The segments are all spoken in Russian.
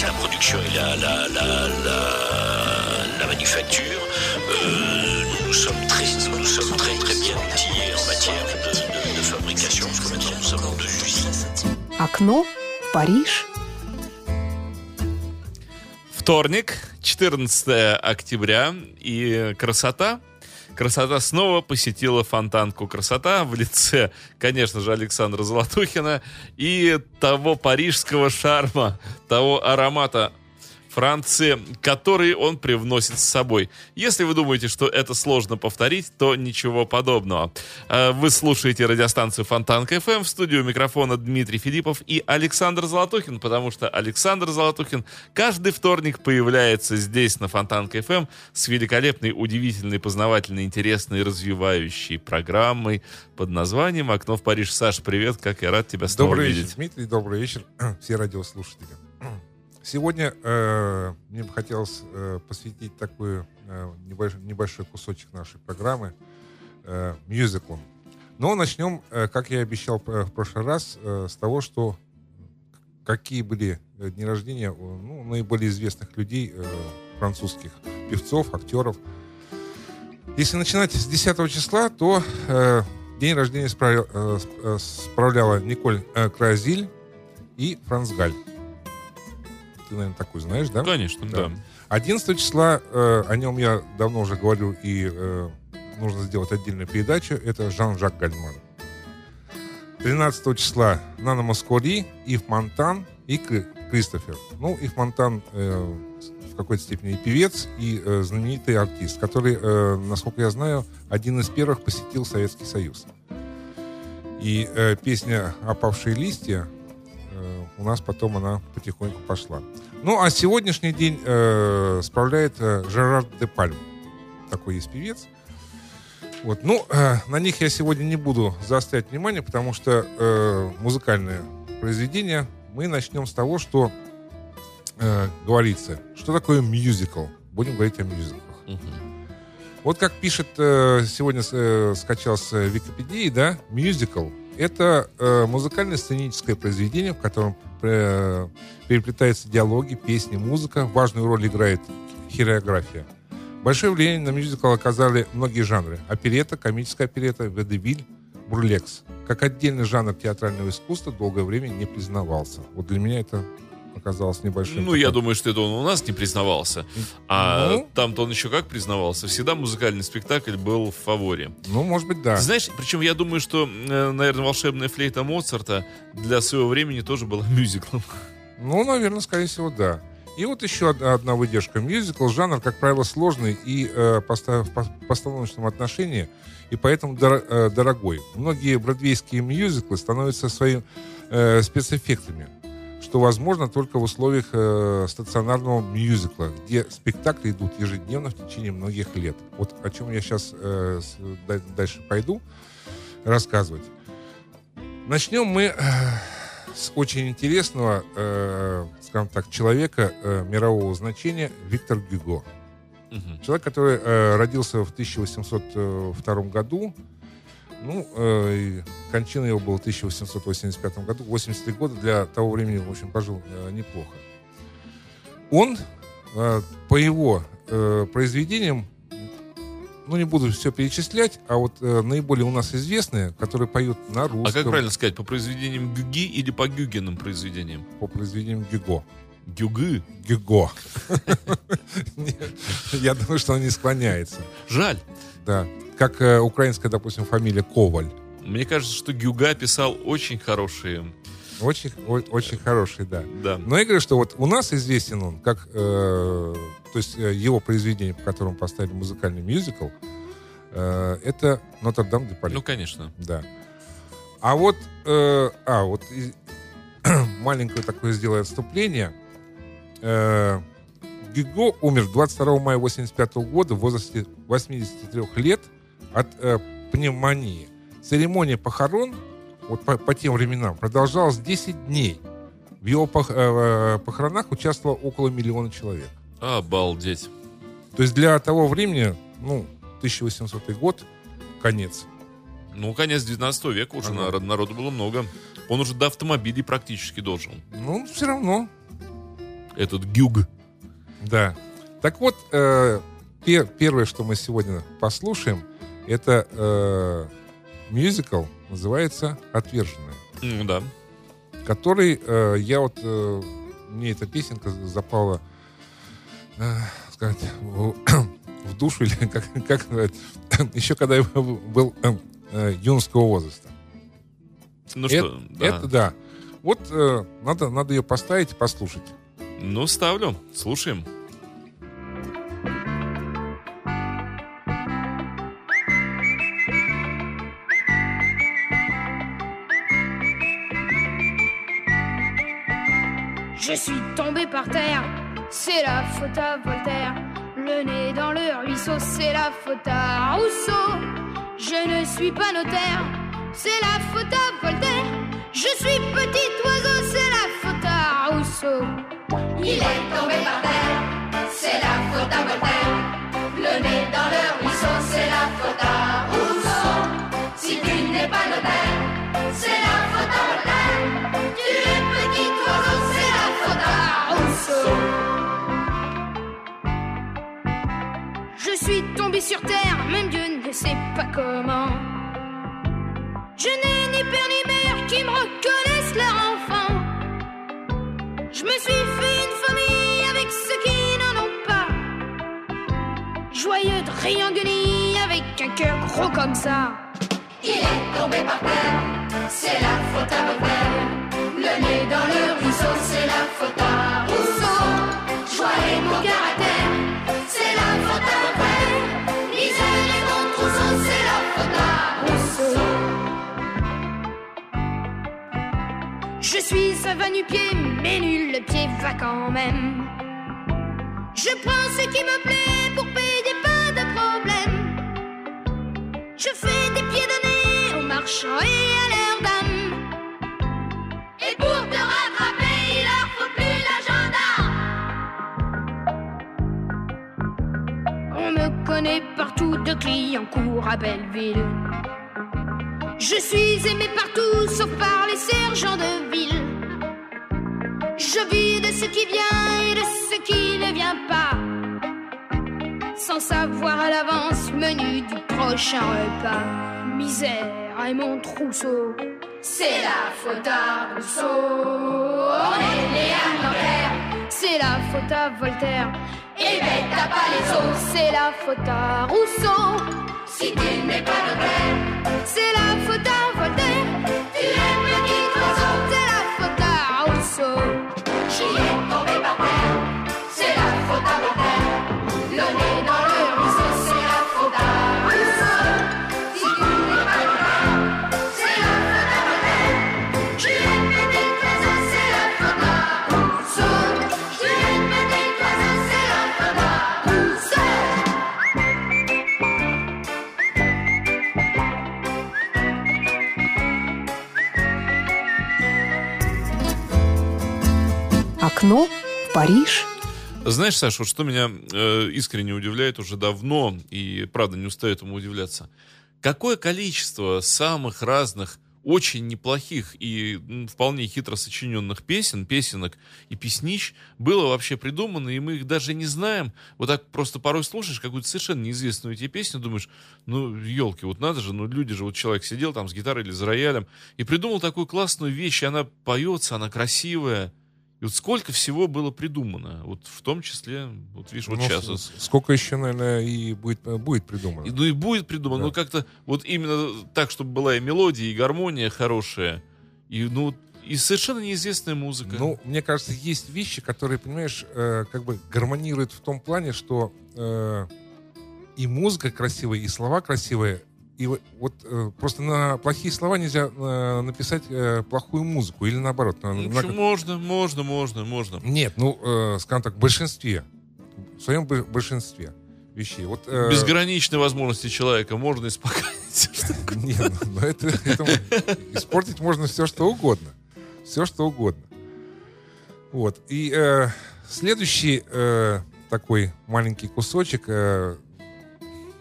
c'est la production et la, la, la, la, la manufacture. Euh, nous sommes très, nous sommes très très bien outillés en matière de, de, de fabrication, parce que maintenant nous sommes deux usines. Окно Париж. Вторник, 14 октября, и красота. Красота снова посетила фонтанку. Красота в лице, конечно же, Александра Золотухина и того парижского шарма, того аромата Франции, который он привносит с собой. Если вы думаете, что это сложно повторить, то ничего подобного. Э, Вы слушаете радиостанцию Фонтанка FM, в студии у микрофона Дмитрий Филиппов и Александр Золотухин, потому что Александр Золотухин каждый вторник появляется здесь, на Фонтанка FM, с великолепной, удивительной, познавательной, интересной, развивающей программой под названием «Окно в Париж». Саш, привет, как я рад тебя снова Добрый видеть. вечер, Дмитрий, добрый вечер, все радиослушатели. Сегодня э, мне бы хотелось э, посвятить такой э, небольшой, небольшой кусочек нашей программы э, мюзиклом. Но начнем, э, как я и обещал э, в прошлый раз, э, с того, что какие были э, дни рождения ну, наиболее известных людей, э, французских певцов, актеров. Если начинать с 10 числа, то э, день рождения справля- э, э, справляла Николь э, Кразиль и Франц Галь. Ты, наверное, такой знаешь, да? Конечно, Да. да. 11 числа, э, о нем я давно уже говорю, и э, нужно сделать отдельную передачу, это Жан-Жак Гальман. 13 числа Нана Маскори, Ив Монтан и Кри- Кристофер. Ну, Ив Монтан э, в какой-то степени и певец, и э, знаменитый артист, который, э, насколько я знаю, один из первых посетил Советский Союз. И э, песня «Опавшие листья» у нас потом она потихоньку пошла. Ну, а сегодняшний день э, справляет э, Жерар де Пальм. Такой есть певец. Вот. Ну, э, на них я сегодня не буду заострять внимание, потому что э, музыкальное произведение мы начнем с того, что э, говорится. Что такое мюзикл? Будем говорить о мюзиклах. Вот как пишет э, сегодня э, скачал с э, Википедии, да, мюзикл это э, музыкальное сценическое произведение, в котором э, переплетаются диалоги, песни, музыка. Важную роль играет хореография. Большое влияние на мюзикл оказали многие жанры. Оперета, комическая оперета, ведевиль, бурлекс. Как отдельный жанр театрального искусства долгое время не признавался. Вот для меня это оказалось небольшим. Ну, я таким- думаю, что это он у нас не признавался. А Ну. там-то он еще как признавался. Всегда музыкальный спектакль был в фаворе. Ну, может быть, да. Ты знаешь, причем я думаю, что, э, наверное, волшебная флейта Моцарта для своего времени тоже была мюзиклом. Ну, наверное, скорее всего, да. И вот еще од- одна выдержка. Мюзикл жанр, как правило, сложный и э, поста- в пос- постановочном отношении, и поэтому дор- э, дорогой. Многие бродвейские мюзиклы становятся своими э, спецэффектами, что возможно только в условиях э, стационарного мюзикла, где спектакли идут ежедневно в течение многих лет. Вот о чем я сейчас дальше пойду рассказывать. Начнем мы э, с очень интересного, э, скажем так, человека э, мирового значения Виктор Гюго. Мгм. Человек, который э, родился в 1802 году. Ну, э, кончина его была в 1885 году. 83 года для того времени, в общем, пожил э, неплохо. Он, э, по его э, произведениям, ну, не буду все перечислять, а вот э, наиболее у нас известные, которые поют на русском, А как правильно сказать, по произведениям Гюги или по Гюгиным произведениям? по произведениям Гюго. Гюгы? Гюго. Я думаю, что он не склоняется. Жаль. Да. Как э, украинская, допустим, фамилия Коваль. Мне кажется, что Гюга писал очень хорошие. Очень, о- очень хороший, да. Да. Но я говорю, что вот у нас известен он как, э, то есть э, его произведение, по которому поставили музыкальный мюзикл, э, это Нотр-Дам де Пари. Ну, конечно. Да. А вот, э, а, вот и- маленькое такое сделаю отступление. Э, Гюго умер 22 мая 85 года в возрасте 83 лет от э, пневмонии. Церемония похорон вот по, по тем временам продолжалась 10 дней. В его пох- э, похоронах участвовало около миллиона человек. Обалдеть. То есть для того времени, ну, 1800 год, конец. Ну, конец 19 века уже Ага. народ- народу было много. Он уже до автомобилей практически дожил. Ну, все равно. этот гюг. Да. Так вот, э, пер- первое, что мы сегодня послушаем, это э, мюзикл, называется «Отверженные», Ну да. который э, я вот... э, мне эта песенка запала, э, сказать, в, в душу, или как, как еще когда я был э, э, юношеского возраста. Ну это, что, да. это да. Вот э, надо, надо ее поставить и послушать. Ну, ставлю. Слушаем. Je suis tombé par terre, c'est la faute à Voltaire. Le nez dans le ruisseau, c'est la faute à Rousseau. Je ne suis pas notaire, c'est la faute à Voltaire. Je suis petit oiseau, c'est la faute à Rousseau. Il est tombé par terre, c'est la faute à Voltaire. Le nez dans le ruisseau, c'est la faute à Rousseau. Si tu n'es pas notaire, c'est la faute à Voltaire. Tu es petit oiseau, c'est la faute à Rousseau. Je suis tombé sur terre, même Dieu ne sait pas comment. Je n'ai ni père ni mère qui me reconnaissent leur enfant. Je me suis Joyeux triangulis avec un cœur gros comme ça. Il est tombé par terre, c'est la faute à Voltaire. Le nez dans le ruisseau, c'est la faute à Rousseau. Joie et mon caractère, c'est la faute à Voltaire. Misère et mon trousseau, c'est la faute à Rousseau. Je suis un va-nu-pied, mais nul le pied va quand même. Je prends ce qui me plaît pour payer. Je fais des pieds de nez aux marchands et à leurs dames. Et pour te rattraper, il leur faut plus l'agenda. On me connaît partout de Clignancourt à Belleville. Je suis aimé partout sauf par les sergents de ville. Je vis de ce qui vient et de ce qui ne vient pas. Sans savoir à l'avance menu du prochain repas. Misère et mon trousseau. C'est la faute à Rousseau. On est l'envers. C'est la faute à Voltaire. Et ben t'as pas les os. C'est la faute à Rousseau. Si tu n'es pas notaire, C'est la faute à Voltaire. tu es petit oiseau. C'est la faute à Rousseau. Париж. Знаешь, Саша, вот что меня э, искренне удивляет уже давно, и правда не устаю этому удивляться. Какое количество самых разных, очень неплохих и м, вполне хитро сочиненных песен, песенок и песнищ было вообще придумано, и мы их даже не знаем. Вот так просто порой слушаешь какую-то совершенно неизвестную тебе песню, думаешь, ну, елки, вот надо же, ну, люди же, вот человек сидел там с гитарой или с роялем и придумал такую классную вещь, и она поется, она красивая. И вот сколько всего было придумано, вот в том числе, вот видишь, вот Ну, сейчас. вот. Сколько еще, наверное, и будет, э, будет придумано. И, ну и будет придумано, Да. но как-то вот именно так, чтобы была и мелодия, и гармония хорошая, и ну и совершенно неизвестная музыка. Ну, мне кажется, есть вещи, которые, понимаешь, э, как бы гармонируют в том плане, что э, и музыка красивая, и слова красивые. И вот, вот, э, просто на плохие слова нельзя э, написать э, плохую музыку. Или наоборот. на- Ну, на- почему? можно, можно, можно, можно. Нет, ну, э, скажем так, в большинстве. В своем бо- большинстве вещей. Вот, э, Безграничные возможности человека можно испокоить. Не, ну, ну, это, испортить можно все, что угодно. Все, что угодно. Вот. И э, следующий э, такой маленький кусочек. э,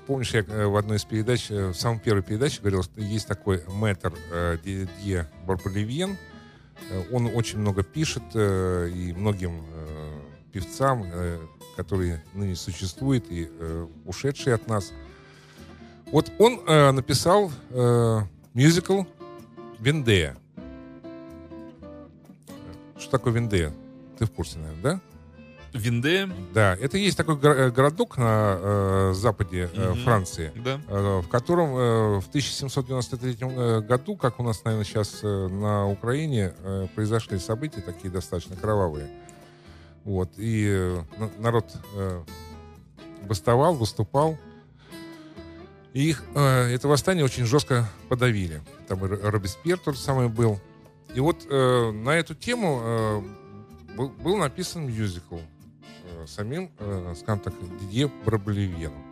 помнишь, я э, в одной из передач, э, в самой первой передаче говорил, что есть такой мэтр э, Дидье Барболивьен. Он очень много пишет и многим певцам, которые ныне существуют и ушедшие от нас. Вот он написал мюзикл «Вендея». Что такое Вендея? Ты в курсе, наверное, да? Винде, Да, это есть такой э, городок на э, западе э, Мгм. Франции, да. э, в котором э, в 1793 э, году, как у нас, наверное, сейчас э, на Украине, э, произошли события такие достаточно кровавые. Вот, и э, на- народ э, бастовал, выступал. И их, э, это восстание очень жестко подавили. Там Робеспьер тот же самый был. И вот э, на эту тему э, был, был написан мюзикл самим, э, скажем так, Дидье Барбалевьеном.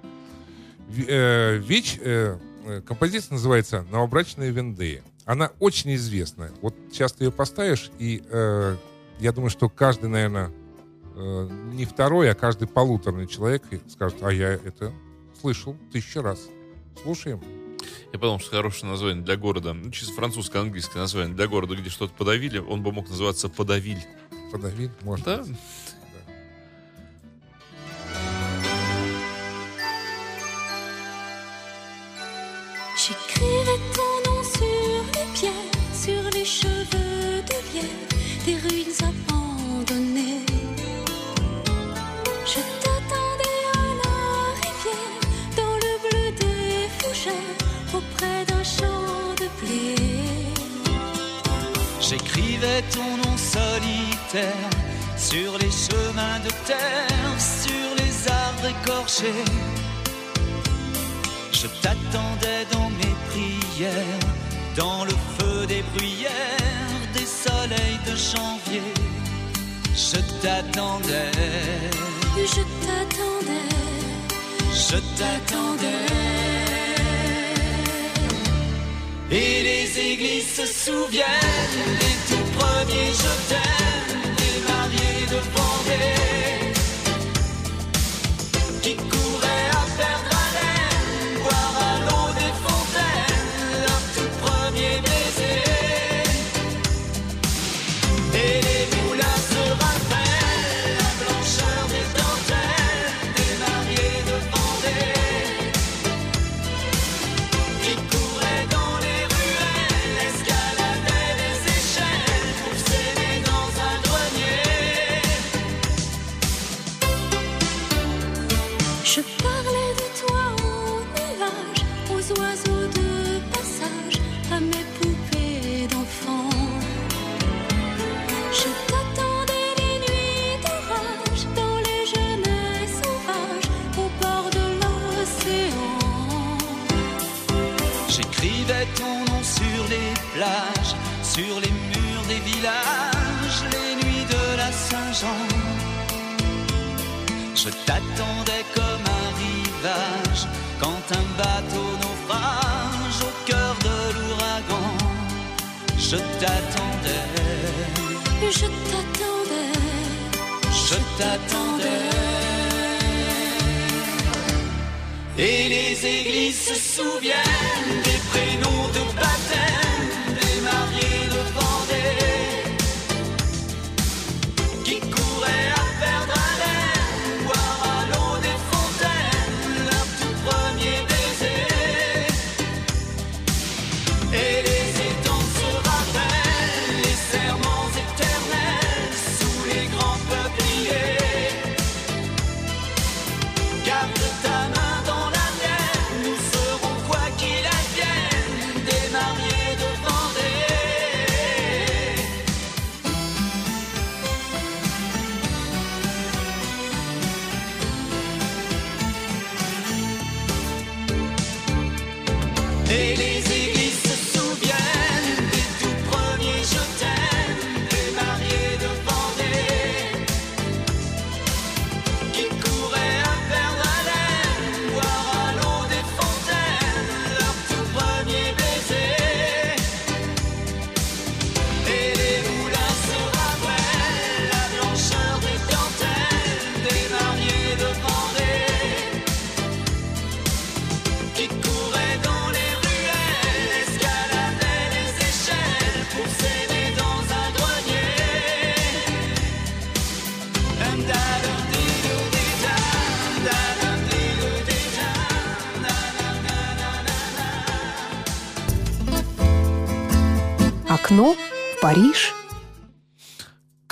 Ви- э, Вещь, э, композиция называется «Новобрачные Вендеи». Она очень известная. Вот сейчас ты ее поставишь, и я думаю, что каждый, наверное, не второй, а каждый полуторный человек скажет, а я это слышал тысячу раз. Слушаем. Я подумал, что хорошее название для города. Ну, чисто французское, английское название. Для города, где что-то подавили, он бы мог называться Подавиль. Подавиль, может Да? J'écrirai ton nom sur les pierres, sur les cheveux de lierre, des ruines abandonnées. Je t'attendais à la rivière, dans le bleu des fougères, auprès d'un champ de blé. J'écrivais ton nom solitaire, sur les chemins de terre, sur les arbres écorchés je t'attendais dans mes prières, dans le feu des bruyères, des soleils de janvier. Je t'attendais, Je t'attendais, je t'attendais. Et les églises se souviennent des tout premiers je t'aime, des mariés de Vendée qui Je t'attendais comme un rivage, quand un bateau naufrage au cœur de l'ouragan. Je t'attendais, Je t'attendais, je t'attendais. Et les églises se souviennent des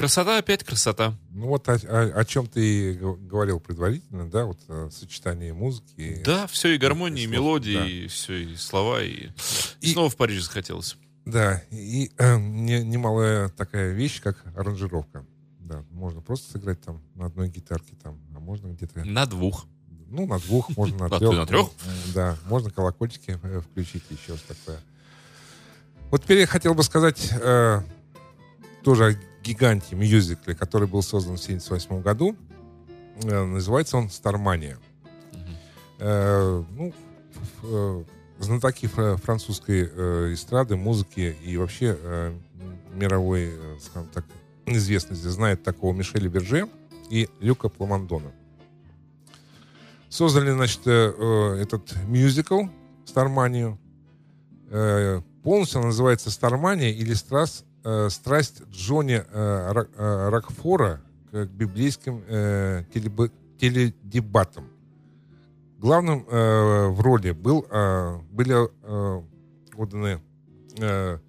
Красота опять красота. Ну вот о, о- о чем ты и говорил предварительно, да, вот э, сочетание музыки. Да, все и гармонии, и слов, мелодии, да. и все, и слова, и... И- Снова в Париж захотелось. Да, и э, не- немалая такая вещь, как аранжировка. Да, можно просто сыграть там на одной гитарке, там, а можно где-то, На двух. ну, на двух, можно на А, трех. на трех? Ну, Да, можно колокольчики э, включить, еще что такое. Вот теперь я хотел бы сказать э, тоже о гиганте мюзикле, который был создан в 1978 году. Э, называется он «Стармания». Э, ну, э, знатоки фра- французской эстрады, музыки и вообще мировой, скажем так, известности знают такого Мишеля Берже и Люка Пламондона. Создали, значит, этот мюзикл «Старманию». Полностью он называется «Стармания» или «Страс- э, «Страсть Джонни э, э, Рокфора к библейским э, телеб- теледебатам». Главным э, в роли был, э, были э, отданы э,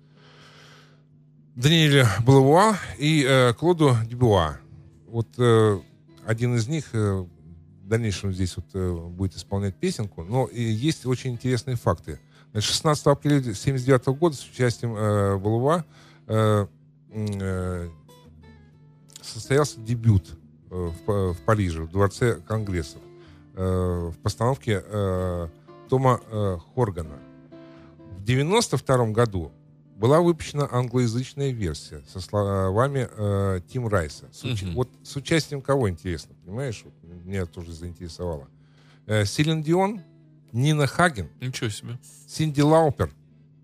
Даниэля Блавуа и э, Клоду Дебуа. Вот э, один из них э, в дальнейшем здесь вот э, будет исполнять песенку, но и есть очень интересные факты. Значит, 16 апреля 1979 года с участием э, Блавуа э, э, состоялся дебют э, в, в Париже, в Дворце Конгрессов э, в постановке э, Тома э, Хоргана. В 92 году была выпущена англоязычная версия со словами э, Тим Райса. С уч- Мгм. Вот с участием кого, интересно, понимаешь? Вот меня тоже заинтересовало. Э, Селин Дион, Нина Хаген, Ничего себе. Синди Лаупер,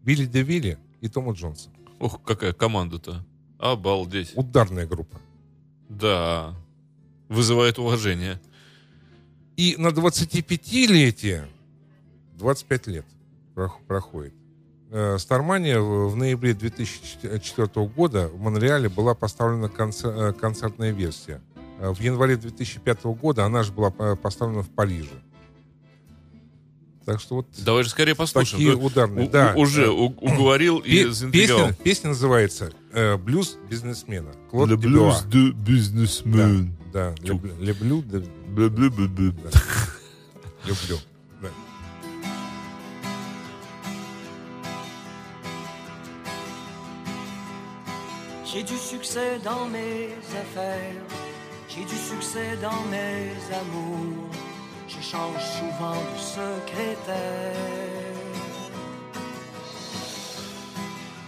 Билли Де Вилли и Тома Джонса. Ох, какая команда-то. Обалдеть. Ударная группа. Да. Вызывает уважение. И на 25-летие 25 лет прох- проходит. Э, Стармания в ноябре 2004 года в Монреале была поставлена э, концертная версия. Э, В январе 2005 года она же была поставлена в Париже. Так что вот Давай же скорее послушаем. такие Да, ударные. у- да. уже у- уговорил и заинтриговал. песня, песня называется э, «Блюз бизнесмена». Клод Le blues de businessman. Да, Чу. люблю, люблю, да, люблю. да. J'ai du succès dans mes affaires, j'ai du succès dans mes amours. J'échange souvent de secrétaire.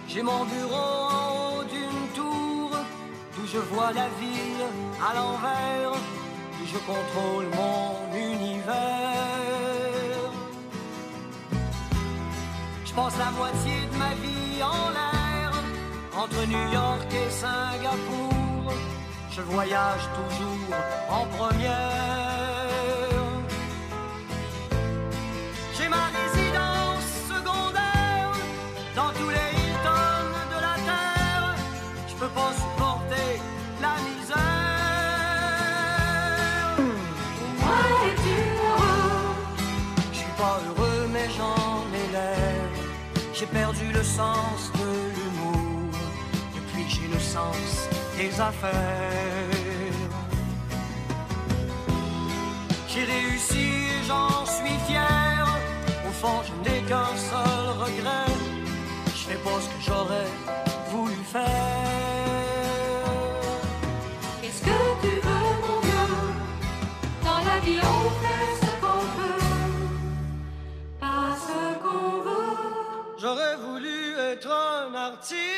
J'ai mon bureau en haut d'une tour, d'où je vois la ville à l'envers, et je contrôle mon univers. Je passe la moitié de ma vie en l'air, entre New York et Singapour. Je voyage toujours en première. J'ai perdu le sens de l'humour. Depuis, j'ai le sens des affaires. J'ai réussi et j'en suis fier. Au fond, je n'ai qu'un seul regret. Je fais pas ce que j'aurais voulu faire. Qu'est-ce que tu veux, mon vieux Dans la vie, on fait J'aurais voulu être un artiste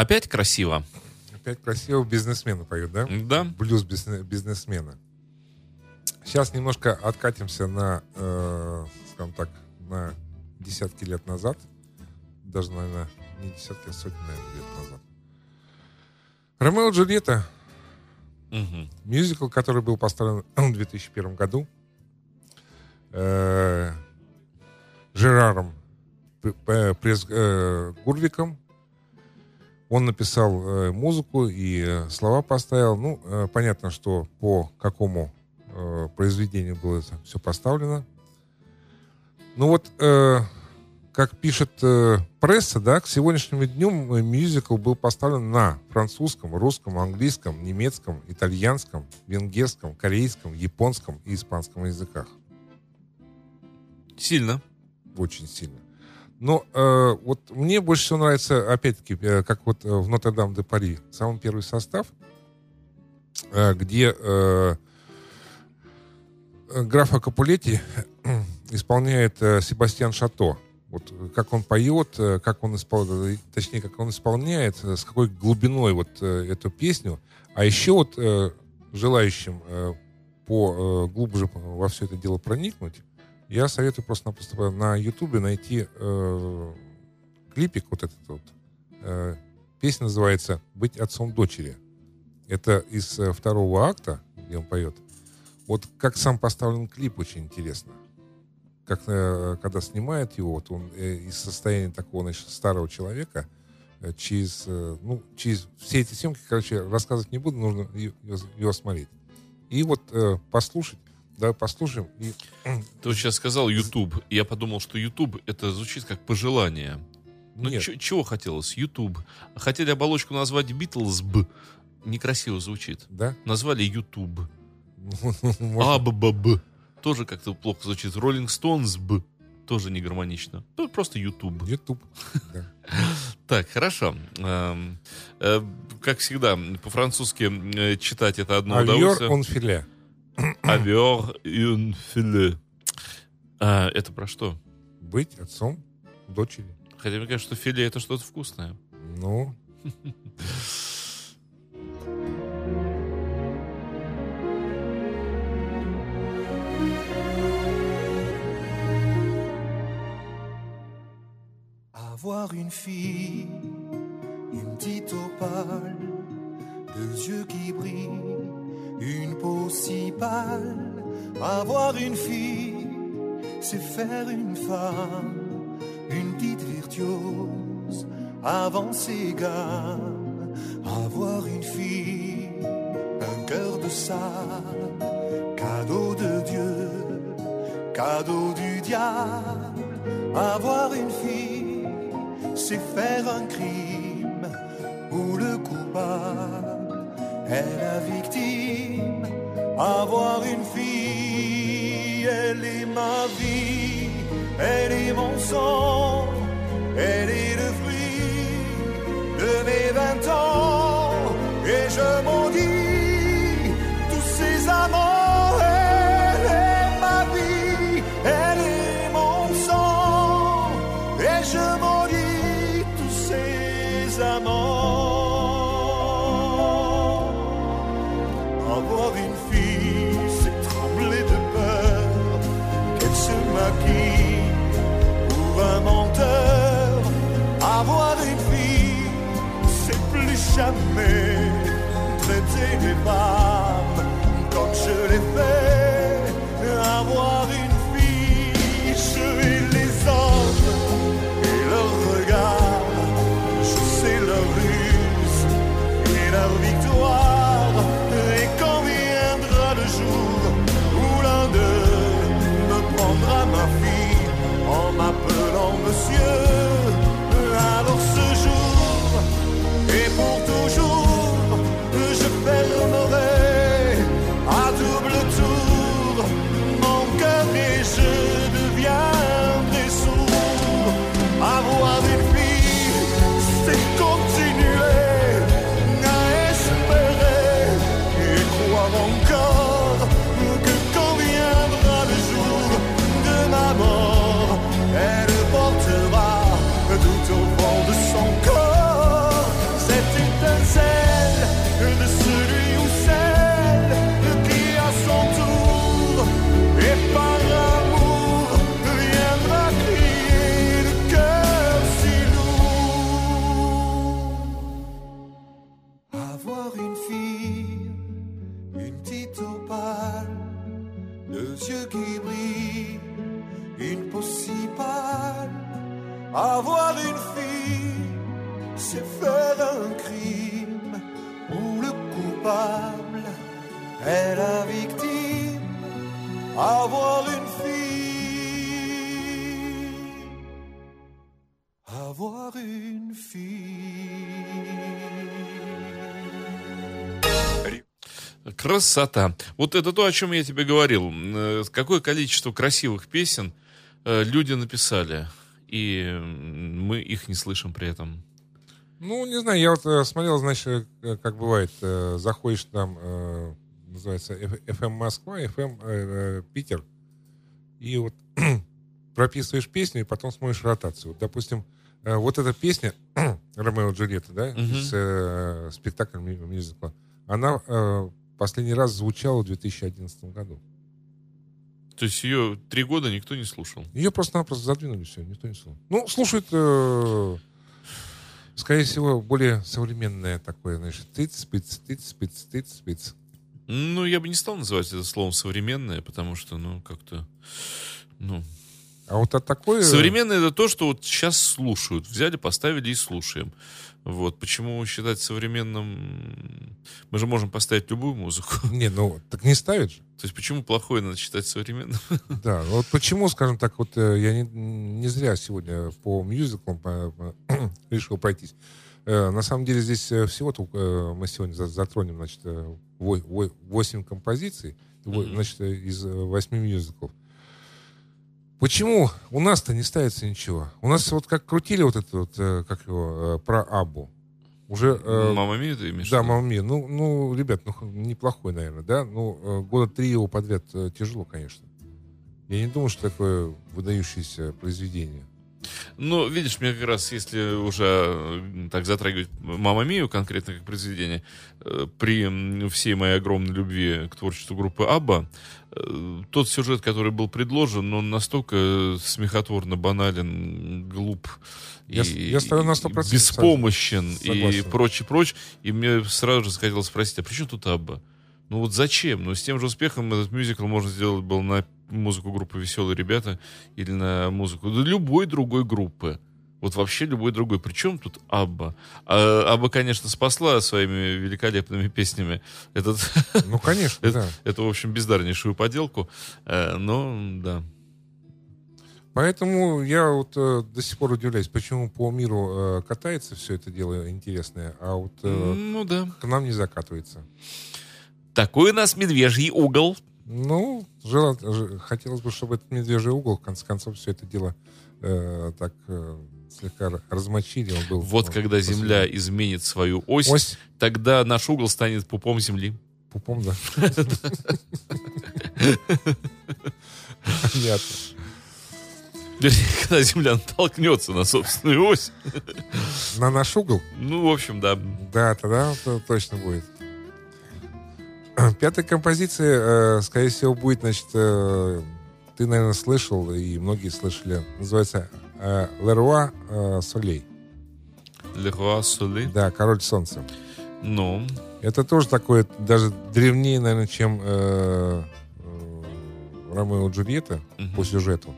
Опять красиво. Опять красиво бизнесмены поют, да? Да. Блюз бизнес- бизнесмена. Сейчас немножко откатимся на, э, скажем так, на десятки лет назад. Даже, наверное, не десятки, а сотни, наверное, лет назад. Ромео и Джульетта, Мгм. мюзикл, который был поставлен в 2001 году. э, Жераром Пресс э, Гурвиком. Он написал э, музыку и э, слова поставил. Ну, э, понятно, что по какому э, произведению было это все поставлено. Ну вот, э, как пишет э, пресса, да, к сегодняшнему дню мюзикл был поставлен на французском, русском, английском, немецком, итальянском, венгерском, корейском, японском и испанском языках. Сильно. Очень сильно. Но э, вот мне больше всего нравится, опять-таки, э, как вот э, в Нотр-Дам-де-Пари, самый первый состав, э, где э, э, графа Капулетти исполняет э, Себастьян Шато. Вот э, как он поет, э, как он исполняет, точнее, как он исполняет, э, с какой глубиной вот э, эту песню. А еще вот э, желающим э, по э, глубже во все это дело проникнуть, я советую просто-напросто на Ютубе найти э, клипик вот этот вот. Э, песня называется «Быть отцом дочери». Это из э, второго акта, где он поет. Вот как сам поставлен клип, очень интересно. Как э, когда снимает его, вот он э, из состояния такого, значит, старого человека, э, через, э, ну, через все эти съемки, короче, рассказывать не буду, нужно ее, ее смотреть. И вот э, послушать, давай послушаем. И, Ты вот сейчас сказал YouTube. Я подумал, что YouTube это звучит как пожелание. Ну, Нет. чего хотелось? YouTube. Хотели оболочку назвать Beatles Б. Некрасиво звучит. да? Назвали YouTube. Можно- АББ. Тоже как-то плохо звучит. Rolling Stones Б. Тоже не гармонично. Ну, просто YouTube. YouTube. Да. Так, хорошо. Эм, э, как всегда, по-французски э, читать это одно удовольствие. он филе. Авер filet. А, это про что? Быть отцом дочери. Хотя мне кажется, что филе это что-то вкусное. Ну, Avoir une fille, une petite opale, deux yeux qui brillent, une peau si pâle. Avoir une fille, c'est faire une femme, une petite virtuose, avancer gamme. Avoir une fille, un cœur de sable, cadeau de Dieu, cadeau du diable. Avoir une fille, c'est faire un crime où le coupable est la victime. Avoir une fille, elle est ma vie, elle est mon sang, elle est le fruit de mes vingt ans. Et je maudis tous ces amants, elle est ma vie, elle est mon sang. Et je maudis tous ces amants. Avoir une fille, c'est trembler de peur qu'elle se maquille pour un menteur. Avoir une fille, c'est plus jamais traiter les femmes comme je l'ai fait. world. Yeux qui brillent, une peau si pâle. Avoir une fille, c'est faire un crime où le coupable est la victime. Avoir une Красота. Вот это то, о чем я тебе говорил. Э, Какое количество красивых песен э, люди написали, и мы их не слышим при этом. Ну, не знаю, я вот э, смотрел, значит, как бывает, заходишь там, называется FM Москва, FM Питер, и вот прописываешь песню, и потом смотришь ротацию. Вот, допустим, вот эта песня Ромео и Джульетта, да, Мгм. из э, спектакля мю- мюзикла, она э, последний раз звучала в 2011 году. То есть ее три года никто не слушал. Ее просто-напросто задвинули, все, никто не слушал. Ну, слушают, э, скорее всего, более современное такое, значит, тыц, спиц, тыц, спиц, тыц, спиц. Ну, я бы не стал называть это словом современное, потому что, ну, как-то, ну... А вот от такой... э, Современное это то, что вот сейчас слушают. Взяли, поставили и слушаем. Вот. Почему считать современным... Мы же можем поставить любую музыку. Не, ну, так не ставят же. То есть почему плохое надо считать современным? Да, вот почему, скажем так, вот э, я не, не зря сегодня по мюзиклам по- по- решил пройтись. Э, На самом деле здесь э, всего-то э, мы сегодня за- затронем, значит, 8 композиций, значит, э, из 8 мюзиклов. Почему у нас-то не ставится ничего? У нас вот как крутили вот это вот, э, как его, э, про Абу. Уже... э, Мама Мия, ты имеешь Да, виду? «Мамма Мия». Ну, ну, ребят, ну, неплохой, наверное, да? Ну, года три его подряд тяжело, конечно. Я не думаю, что такое выдающееся произведение. Ну, видишь, мне как раз, если уже э, так затрагивать «Мамма Мию» конкретно как произведение, э, при всей моей огромной любви к творчеству группы «Абба», э, тот сюжет, который был предложен, он настолько смехотворно банален, глуп Я с- я на 100% беспомощен и согласен. прочее, прочее. И мне сразу же захотелось спросить, а при чем тут «Абба»? Ну вот зачем? Ну с тем же успехом этот мюзикл можно сделать был на музыку группы «Веселые ребята» или на музыку да любой другой группы. Вот вообще любой другой. Причем тут Абба? А, Абба, конечно, спасла своими великолепными песнями этот, Ну, конечно, это, да. эту, в общем, бездарнейшую поделку. Э, Но, да. Поэтому я вот э, до сих пор удивляюсь, почему по миру э, катается все это дело интересное, а вот э, Ну, да. к нам не закатывается. Такой у нас медвежий угол. Ну, жела- ж- хотелось бы, чтобы этот медвежий угол, в конце концов, все это дело э, так э, слегка размочили. Он был, Вот ну, когда после- Земля изменит свою ось, Ось тогда наш угол станет пупом Земли. пупом, да. Понятно. Когда Земля натолкнется на собственную ось. На наш угол? Ну, в общем, да. Да, тогда точно будет. Пятая композиция, э, скорее всего, будет, значит, э, ты, наверное, слышал, и многие слышали, называется э, «Леруа э, Солей». Roi Soleil. Да, король солнца. Ну, Это тоже такое, даже древнее, наверное, чем э, э, Ромео и Джульетта Мгм. по сюжету.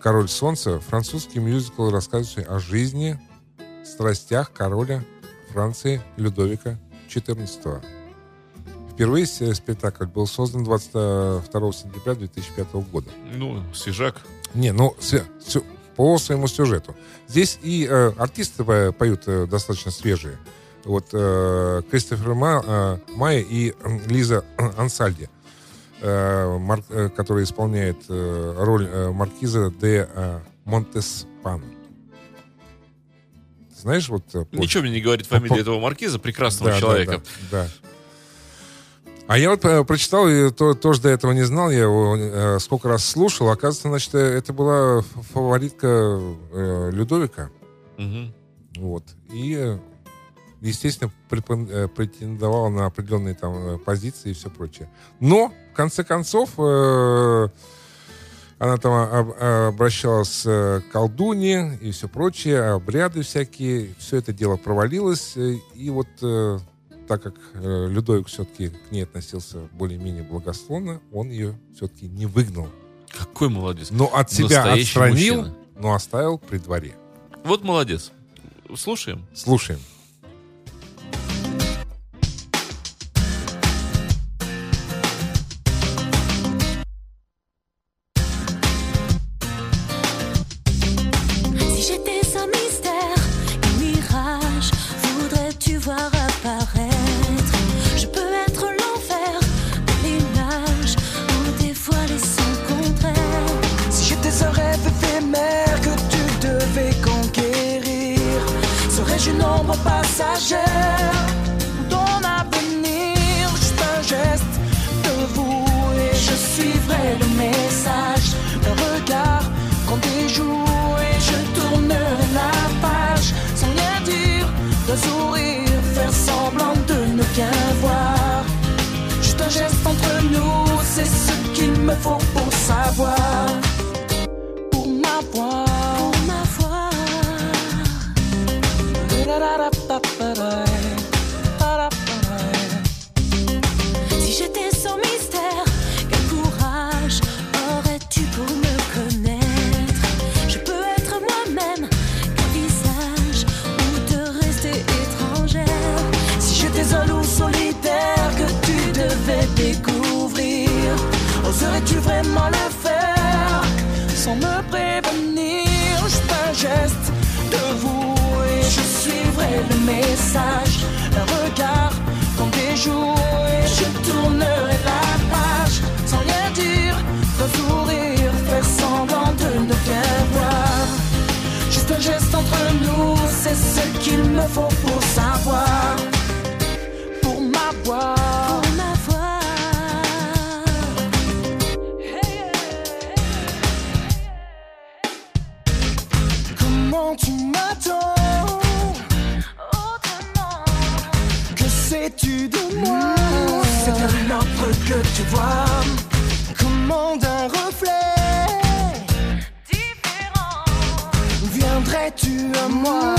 Король солнца французский мюзикл, рассказывающий о жизни, страстях короля Франции Людовика XIV. Впервые с- спектакль был создан 22 сентября 2005 года. ну, свежак. Не, ну, по своему сюжету. Здесь и э, артисты по- поют э, достаточно свежие. Вот э, Кристофер Ма, э, Майя и э, Лиза Ансальди, э, мар- э, которая исполняет э, роль э, маркиза де э, Монтеспан. Знаешь, вот... э, Ничего мне не говорит фамилия по- этого маркиза, прекрасного да, человека. Да, да, да. А я вот э, прочитал, и то- тоже до этого не знал, я его э, сколько раз слушал. Оказывается, значит, э, это была фаворитка э, Людовика. Мгм. Вот. И, э, естественно, претендовала на определенные там позиции и все прочее. Но, в конце концов, э, она там об- обращалась э, к колдуне и все прочее, обряды всякие. Все это дело провалилось. И вот так как э, Людовик все-таки к ней относился более-менее благосклонно, он ее все-таки не выгнал. Какой молодец. Но от себя Настоящий отстранил, мужчина. но оставил при дворе. Вот молодец. Слушаем. Слушаем. Oserais-tu vraiment le faire sans me prévenir? Juste un geste de vous et je suivrai le message, un regard qu'on déjoue et je tournerai la page sans rien dire, d'un sourire, faire semblant de ne rien voir. Juste un geste entre nous, c'est ce qu'il me faut pour savoir. Pour m'avoir. Vois. Comment d'un reflet différent. Viendrais-tu à moi?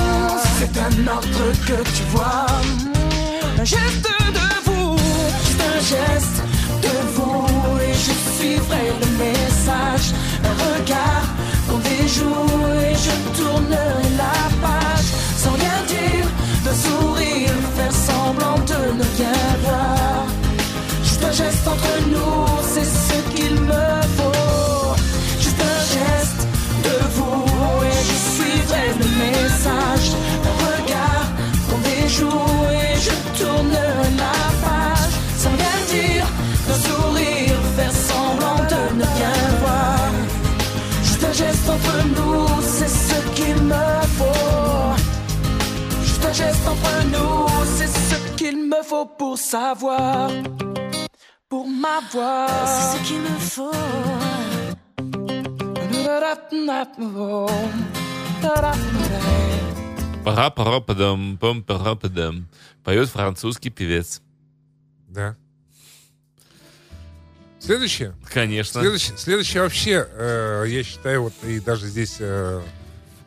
C'est un autre que tu vois. Un geste de vous, juste un geste de vous. Et je suivrai le message. Un regard qu'on déjoue et je tournerai la page. Sans rien dire, d'un sourire, faire semblant de ne rien c'est ce qu'il me faut. Juste un geste de vous Et je suivrai le message le regard pour déjouer je tourne la page. Sans rien dire Nos sourire faire semblant de ne rien voir. Juste un geste entre nous C'est ce qu'il me faut. Juste un geste entre nous C'est ce qu'il me faut pour savoir. Pour m'avoir. C'est ce qu'il me faut. пара пара падам пам Поет французский певец. Да. Следующее. Конечно. Следующее, следующее вообще, э, я считаю, вот и даже здесь э,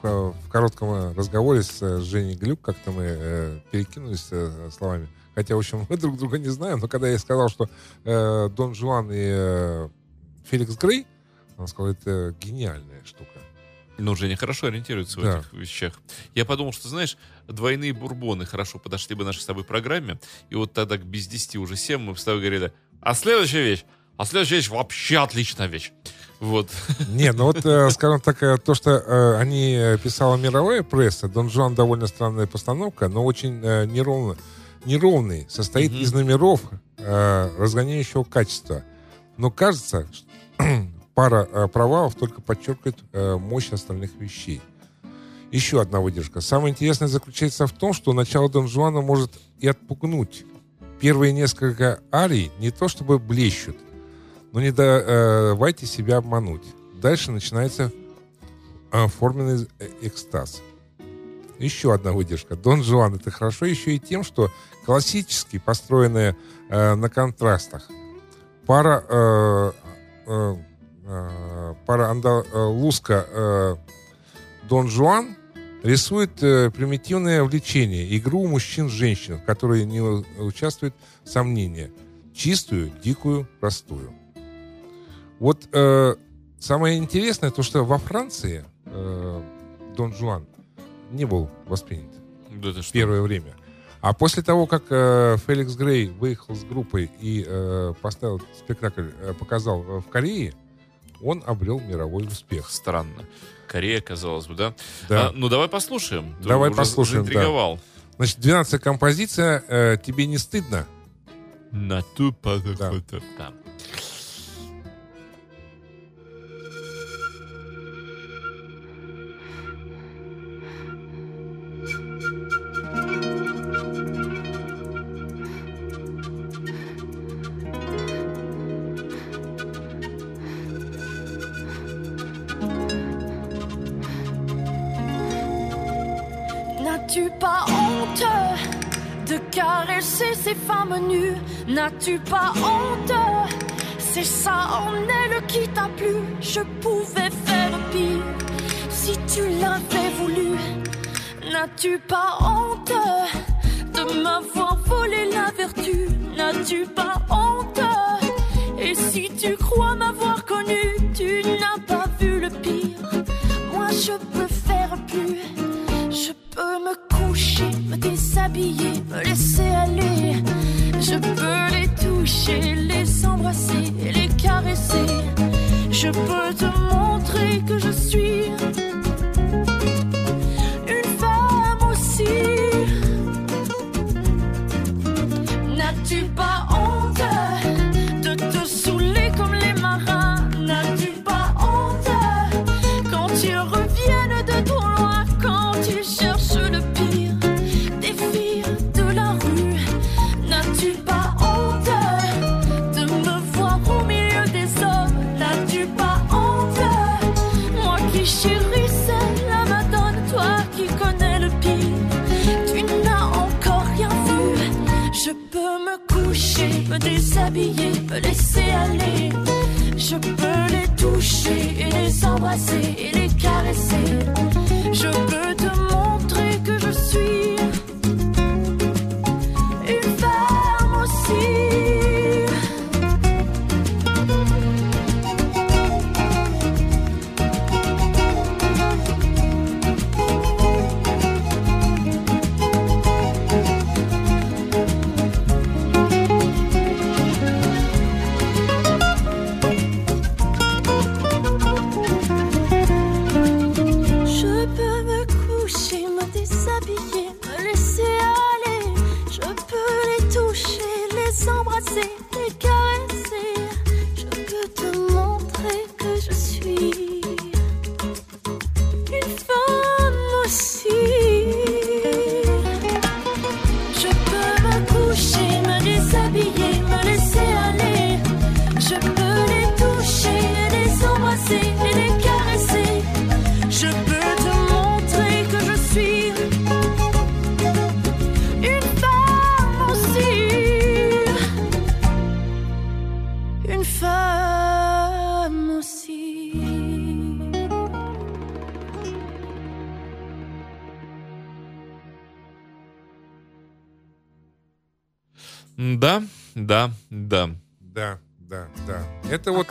в, в коротком разговоре с э, Женей Глюк как-то мы э, перекинулись э, словами. Хотя, в общем, мы друг друга не знаем, но когда я сказал, что э, Дон Жуан и э, Феликс Грей, он сказал, это гениальная штука. Ну, Женя хорошо ориентируется в Да. этих вещах. Я подумал, что, знаешь, двойные бурбоны хорошо подошли бы нашей с тобой программе. И вот тогда к без 10 уже 7 мы с тобой говорили, а следующая вещь, а следующая вещь вообще отличная вещь. Вот. Не, ну вот, э, скажем так, э, то, что э, они писала мировая пресса, Дон Жуан довольно странная постановка, но очень э, неровно, неровный, состоит Мгм. из номеров э, разгоняющего качества. Но кажется, что пара э, провалов только подчеркивает э, мощь остальных вещей. Еще одна выдержка. Самое интересное заключается в том, что начало Дон Жуана может и отпугнуть. Первые несколько арий не то чтобы блещут, но не давайте себя обмануть. Дальше начинается э, форменный э, экстаз. Еще одна выдержка. Дон Жуан это хорошо еще и тем, что классически построенная э, на контрастах пара э, э, э, пара андалузка э, Дон Жуан рисует э, примитивное влечение, игру мужчин с женщин, в которой не участвует сомнение. Чистую, дикую, простую. Вот э, самое интересное, то, что во Франции э, Дон Жуан не был воспринят Да что? первое время. А после того, как э, Феликс Грей выехал с группой и э, поставил спектакль, э, показал э, в Корее, он обрел мировой успех. Странно. Корея, казалось бы, да? Да. А, ну, давай послушаем. Ты Давай уже послушаем, да. заинтриговал. Значит, 12 композиция э, «Тебе не стыдно?» На ту Да. Да. N'as-tu pas honte? C'est ça en elle qui t'a plu. Je pouvais faire pire si tu l'avais voulu. N'as-tu pas honte de m'avoir volé la vertu? N'as-tu pas honte? Et si tu crois m'avoir connu, tu n'as pas vu le pire. Moi je peux faire plus. Je peux me coucher, me déshabiller, les embrasser, les caresser. Je peux te me laisser aller. Je peux les toucher et les embrasser et les s'embrasser.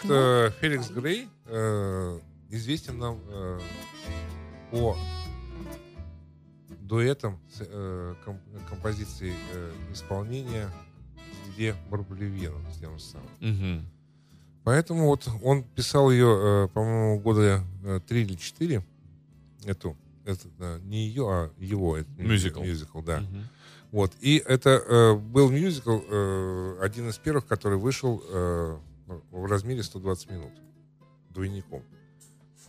Вот Окно. э, Феликс Грей э, известен нам э, по дуэтам с, э, ком- композиции э, исполнения где Барболевену с тем же самым. Мгм. Поэтому вот он писал ее, э, по-моему, года э, три или четыре. Эту, это, э, не ее, а его. это Мюзикл. Мюзикл, да. Мгм. Вот. И это э, был мюзикл, э, один из первых, который вышел э, в размере 120 минут. Двойником.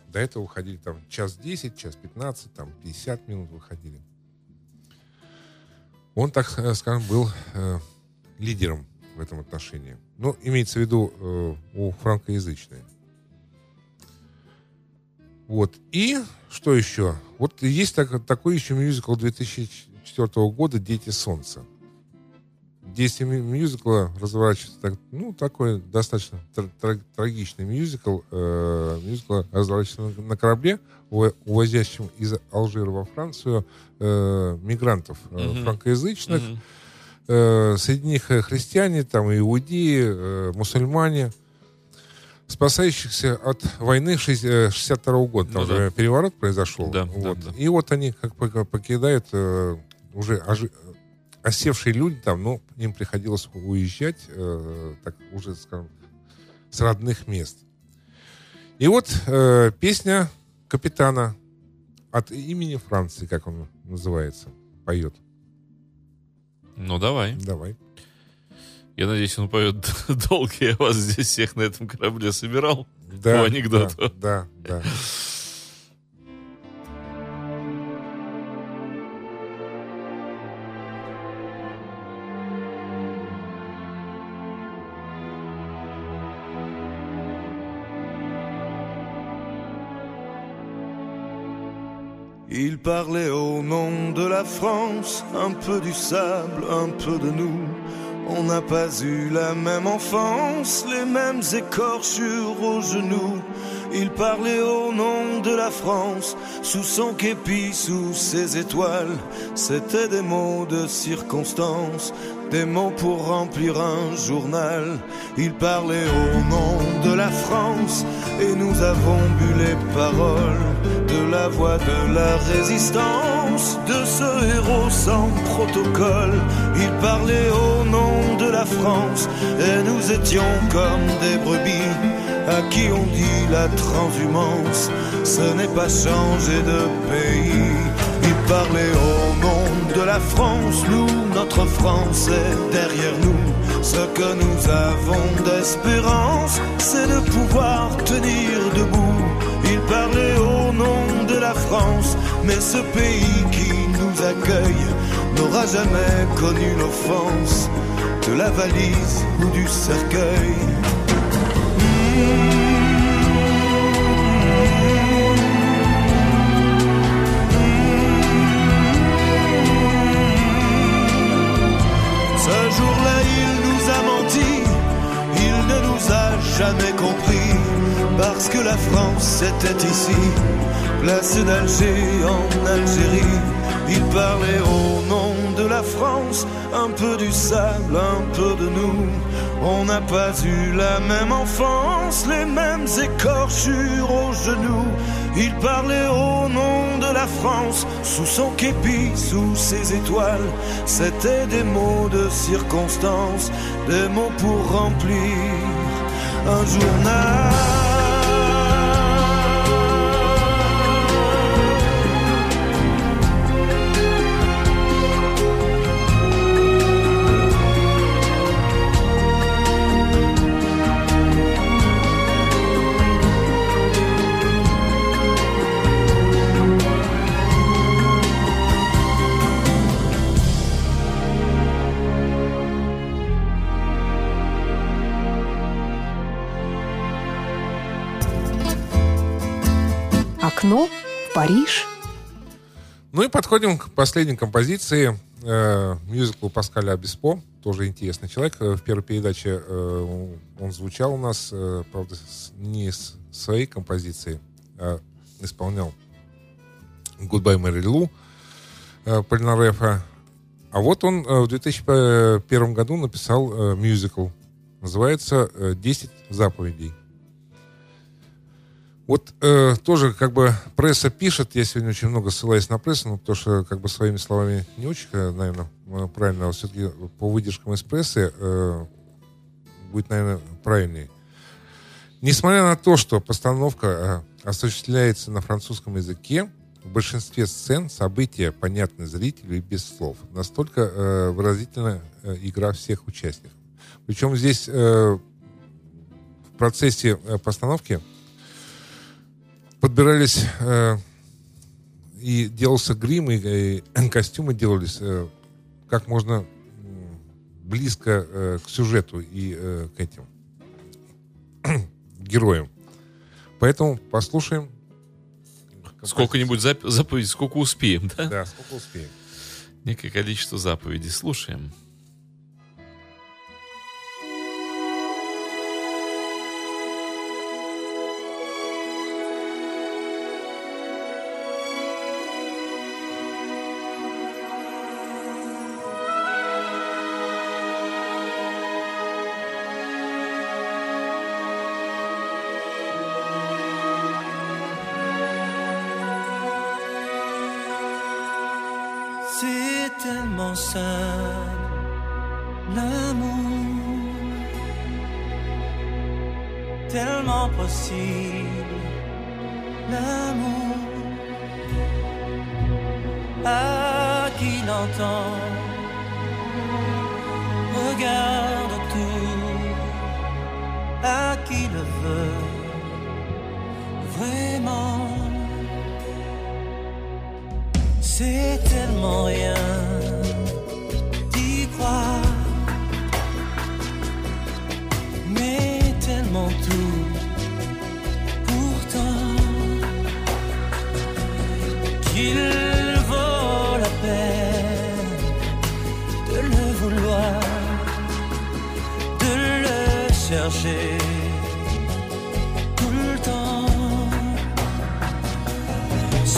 До этого выходили там час 10, час 15, там 50 минут выходили. Он, так э, скажем, был э, лидером в этом отношении. Ну, имеется в виду э, у франкоязычные. Вот. И что еще? Вот есть так- такой еще мюзикл 2004 года «Дети солнца». Действие мю- мюзикла разворачивается так, ну, такой достаточно тр- тр- трагичный мюзикл. Э, мюзикл разворачивается на, корабле, уво- увозящем из Алжира во Францию э, мигрантов э, Мгм. франкоязычных. Мгм. Э, среди них э, христиане, там, иудеи, э, мусульмане, спасающихся от войны 62 года. Там Ну же да. переворот произошел. Да, вот. да, да. И вот они как покидают э, уже ожи- осевшие люди там, ну, им приходилось уезжать, э, так уже, скажем, с родных мест. И вот э, песня капитана от имени Франции, как он называется, поет. Ну, давай. Давай. Я надеюсь, он поет долго. Я вас здесь всех на этом корабле собирал. Да, По анекдоту. Да, да, да. Parlait au nom de la France, un peu du sable, un peu de nous. On n'a pas eu la même enfance, les mêmes écorchures aux genoux. Il parlait au nom de la France, sous son képi, sous ses étoiles. C'était des mots de circonstance, des mots pour remplir un journal. Il parlait au nom de la France, et nous avons bu les paroles de la voix de la résistance, de ce héros sans protocole. Il parlait au nom de la France, et nous étions comme des brebis à qui on dit la transhumance. Ce n'est pas changer de pays. Il parlait au nom de la France, nous, notre France est derrière nous. Ce que nous avons d'espérance, c'est de pouvoir tenir debout. Il parlait au nom de la France, mais ce pays qui nous accueille n'aura jamais connu l'offense de la valise ou du cercueil. Jamais compris, parce que la France était ici, place d'Alger en Algérie. Il parlait au nom de la France, un peu du sable, un peu de nous. On n'a pas eu la même enfance, les mêmes écorchures aux genoux. Il parlait au nom de la France, sous son képi, sous ses étoiles. C'était des mots de circonstance, des mots pour remplir un journal. Париж. Ну и подходим к последней композиции э, мюзиклу Паскаля Абиспо. Тоже интересный человек. Э, В первой передаче э, он звучал у нас, э, правда, с- не с своей композицией, а исполнял Goodbye Мэри Лу э, Полинарефа. А вот он э, в 2001 году написал э, мюзикл. Называется э, «10 заповедей». Вот э, тоже как бы пресса пишет, я сегодня очень много ссылаюсь на прессу, но потому что как бы своими словами не очень, э, наверное, э, правильно, а все-таки по выдержкам из прессы э, будет, наверное, правильнее. Несмотря на то, что постановка э, осуществляется на французском языке, в большинстве сцен события понятны зрителю и без слов. Настолько э, выразительна э, игра всех участников. Причем здесь э, в процессе э, постановки подбирались э, и делался грим, и, и костюмы делались э, как можно близко э, к сюжету и э, к этим героям. Поэтому послушаем. Сколько-нибудь зап- заповедей, сколько успеем, да? Да, сколько успеем. Некое количество заповедей. Слушаем.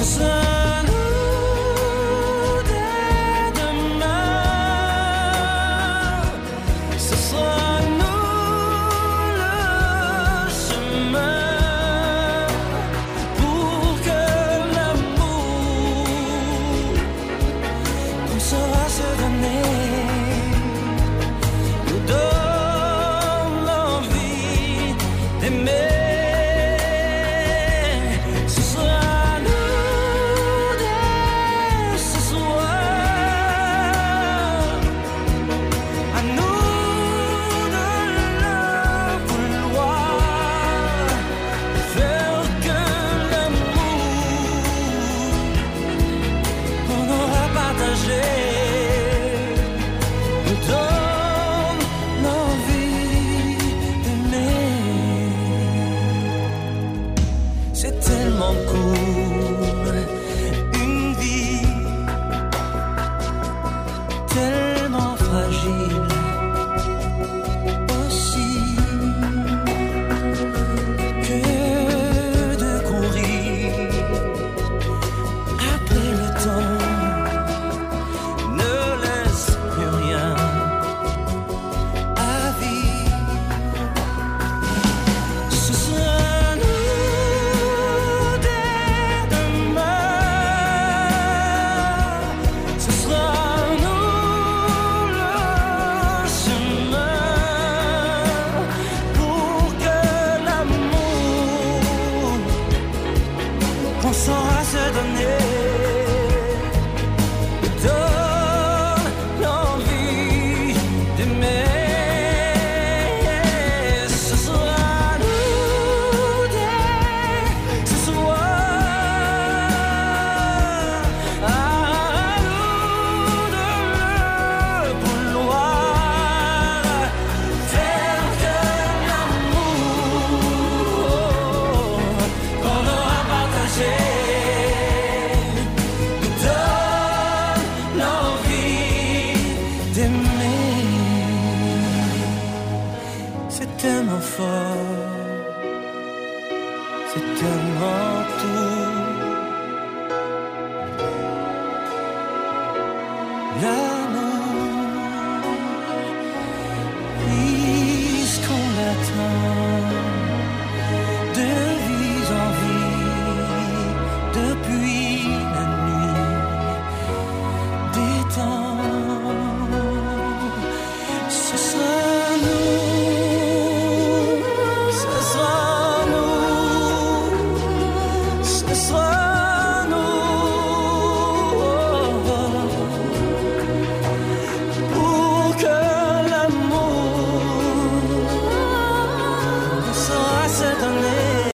to say